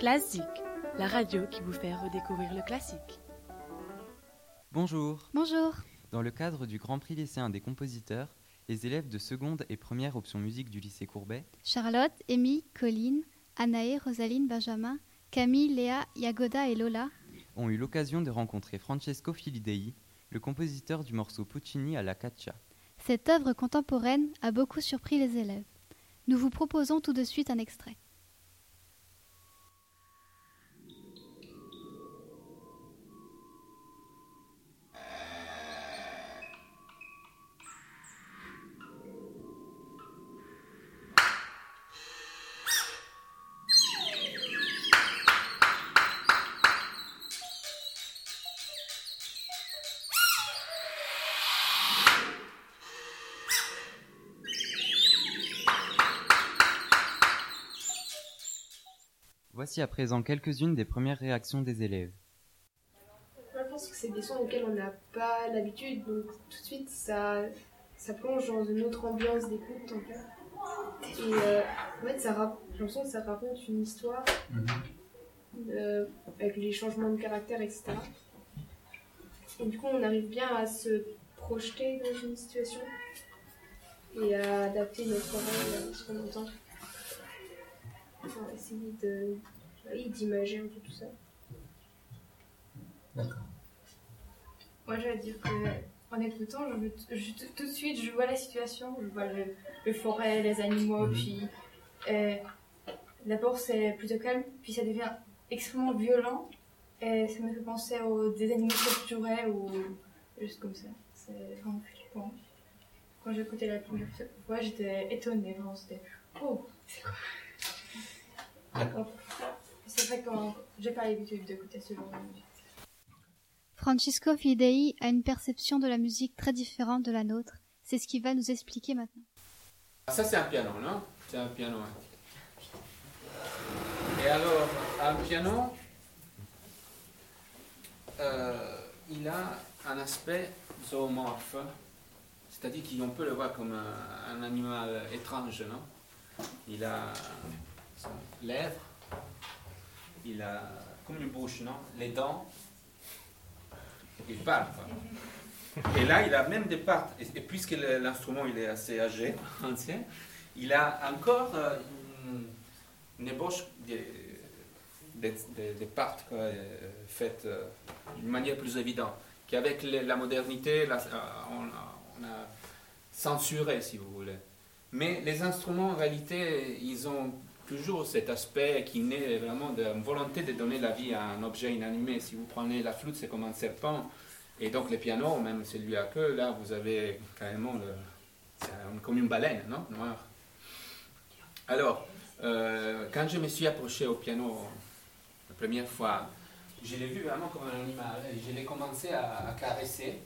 Classique, la radio qui vous fait redécouvrir le classique. Bonjour. Bonjour. Dans le cadre du Grand Prix lycéen des compositeurs, les élèves de seconde et première option musique du lycée Courbet, Charlotte, Amy, Colline, Anaë, Rosaline, Benjamin, Camille, Léa, Yagoda et Lola ont eu l'occasion de rencontrer Francesco Filidei, le compositeur du morceau Puccini à la Caccia. Cette œuvre contemporaine a beaucoup surpris les élèves. Nous vous proposons tout de suite un extrait. Voici à présent quelques-unes des premières réactions des élèves. Moi, je pense que c'est des sons auxquels on n'a pas l'habitude, donc tout de suite ça, ça plonge dans une autre ambiance d'écoute en fait. Et euh, en fait, ça rap- j'ai l'impression que ça raconte une histoire euh, avec les changements de caractère, etc. Et du coup, on arrive bien à se projeter dans une situation et à adapter notre oreille à ce qu'on entend. Enfin, essayer de, oui, d'imager un peu tout ça. Moi, je vais dire que en écoutant, je, tout- tout de suite, je vois la situation, je vois le, le forêt, les animaux, puis euh, d'abord c'est plutôt calme, puis ça devient extrêmement violent, et ça me fait penser aux des animaux torturaient ou juste comme ça. C'est vraiment flippant. Quand j'ai écouté la première fois, j'étais étonnée, vraiment, c'était oh, c'est quoi? C'est vrai que j'ai pas l'habitude d'écouter ce genre de musique. Francisco Filidei a une perception de la musique très différente de la nôtre. C'est ce qu'il va nous expliquer maintenant. Ça, c'est un piano, non? C'est un piano. hein. Et alors, un piano, euh, il a un aspect zoomorphe, c'est-à-dire qu'on peut le voir comme un, un animal étrange, non? Il a lèvres, il a comme une bouche, non? Les dents, il parle. quoi. Et là, il a même des parts. Et, et puisque l'instrument il est assez âgé, ancien, il a encore euh, une, une ébauche des, des, des- des parts euh, faites euh, d'une manière plus évidente. Qu'avec la modernité, là, euh, on, a- on a censuré, si vous voulez. Mais les instruments, en réalité, ils ont toujours cet aspect qui naît vraiment d'une volonté de donner la vie à un objet inanimé. Si vous prenez la flûte, c'est comme un serpent. Et donc les pianos, même celui à queue, là, vous avez carrément le, comme une baleine, non? Noire. Alors, euh, quand je me suis approché au piano la première fois, je l'ai vu vraiment comme un animal. Je l'ai commencé à caresser.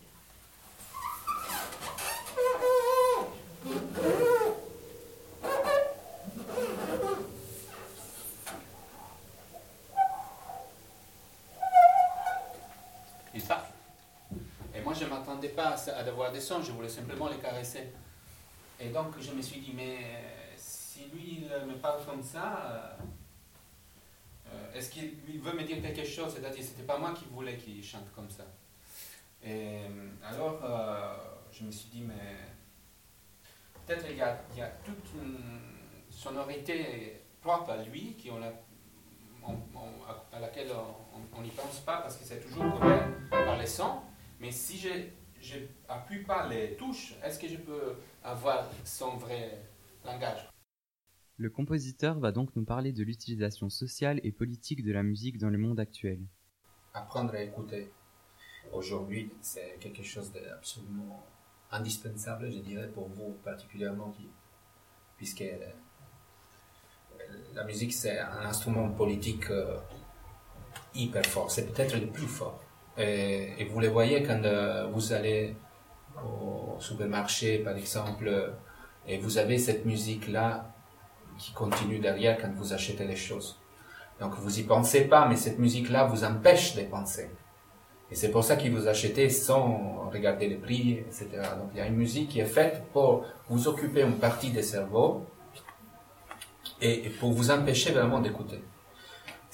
Il parle. Et moi, je ne m'attendais pas à, devoir des sons, je voulais simplement les caresser. Et donc, je me suis dit, mais euh, si lui, il me parle comme ça, euh, euh, est-ce qu'il veut me dire quelque chose? C'est-à-dire, c'était pas moi qui voulais qu'il chante comme ça. Et alors, je me suis dit, mais peut-être il il y a toute une sonorité propre à lui qui on a- on- à- laquelle on n'y pense pas parce que c'est toujours couvert par les sons. Mais si je je appuie pas les touches, est-ce que je peux avoir son vrai langage? Le compositeur va donc nous parler de l'utilisation sociale et politique de la musique dans le monde actuel. apprendre à écouter. Aujourd'hui, c'est quelque chose d'absolument indispensable, je dirais, pour vous particulièrement, qui, puisque euh, la musique, c'est un instrument politique euh, hyper fort. C'est peut-être le plus fort. Et, et vous le voyez quand euh, vous allez au supermarché, par exemple, euh, et vous avez cette musique-là qui continue derrière quand vous achetez les choses. Donc vous y pensez pas, mais cette musique-là vous empêche de penser. Et c'est pour ça que vous achetez sans regarder les prix, etc. Donc il y a une musique qui est faite pour vous occuper une partie des cerveaux et pour vous empêcher vraiment d'écouter.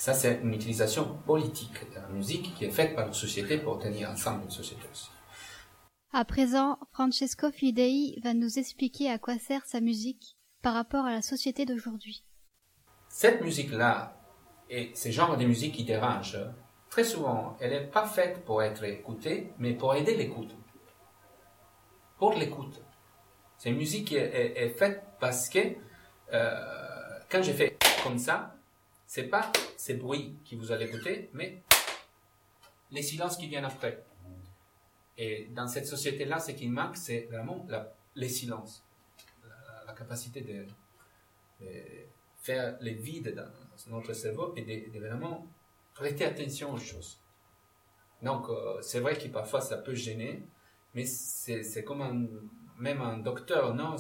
Ça, c'est une utilisation politique de la musique qui est faite par la société pour tenir ensemble une société aussi. À présent, Francesco Fidei va nous expliquer à quoi sert sa musique par rapport à la société d'aujourd'hui. Cette musique-là et ce genre de musique qui dérange, très souvent, elle n'est pas faite pour être écoutée, mais pour aider l'écoute. Pour l'écoute. C'est une musique qui est, faite parce que euh, quand je fais comme ça, c'est pas ces bruits qui vous allez écouter, mais les silences qui viennent après. Et dans cette société-là, ce qui manque, c'est vraiment les silences, la, capacité de, faire les vides dans notre cerveau et de, vraiment prêter attention aux choses. Donc, euh, c'est vrai que parfois ça peut gêner, mais c'est comme même un docteur, non,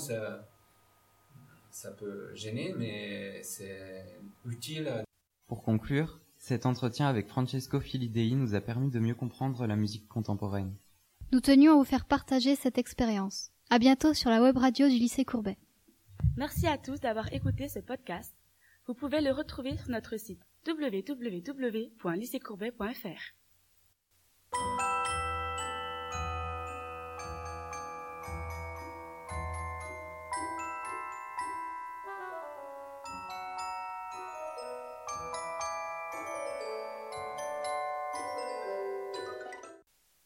ça peut gêner, mais c'est utile. Pour conclure, cet entretien avec Francesco Filidei nous a permis de mieux comprendre la musique contemporaine. Nous tenions à vous faire partager cette expérience. À bientôt sur la web radio du lycée Courbet. Merci à tous d'avoir écouté ce podcast. Vous pouvez le retrouver sur notre site www.lycéecourbet.fr.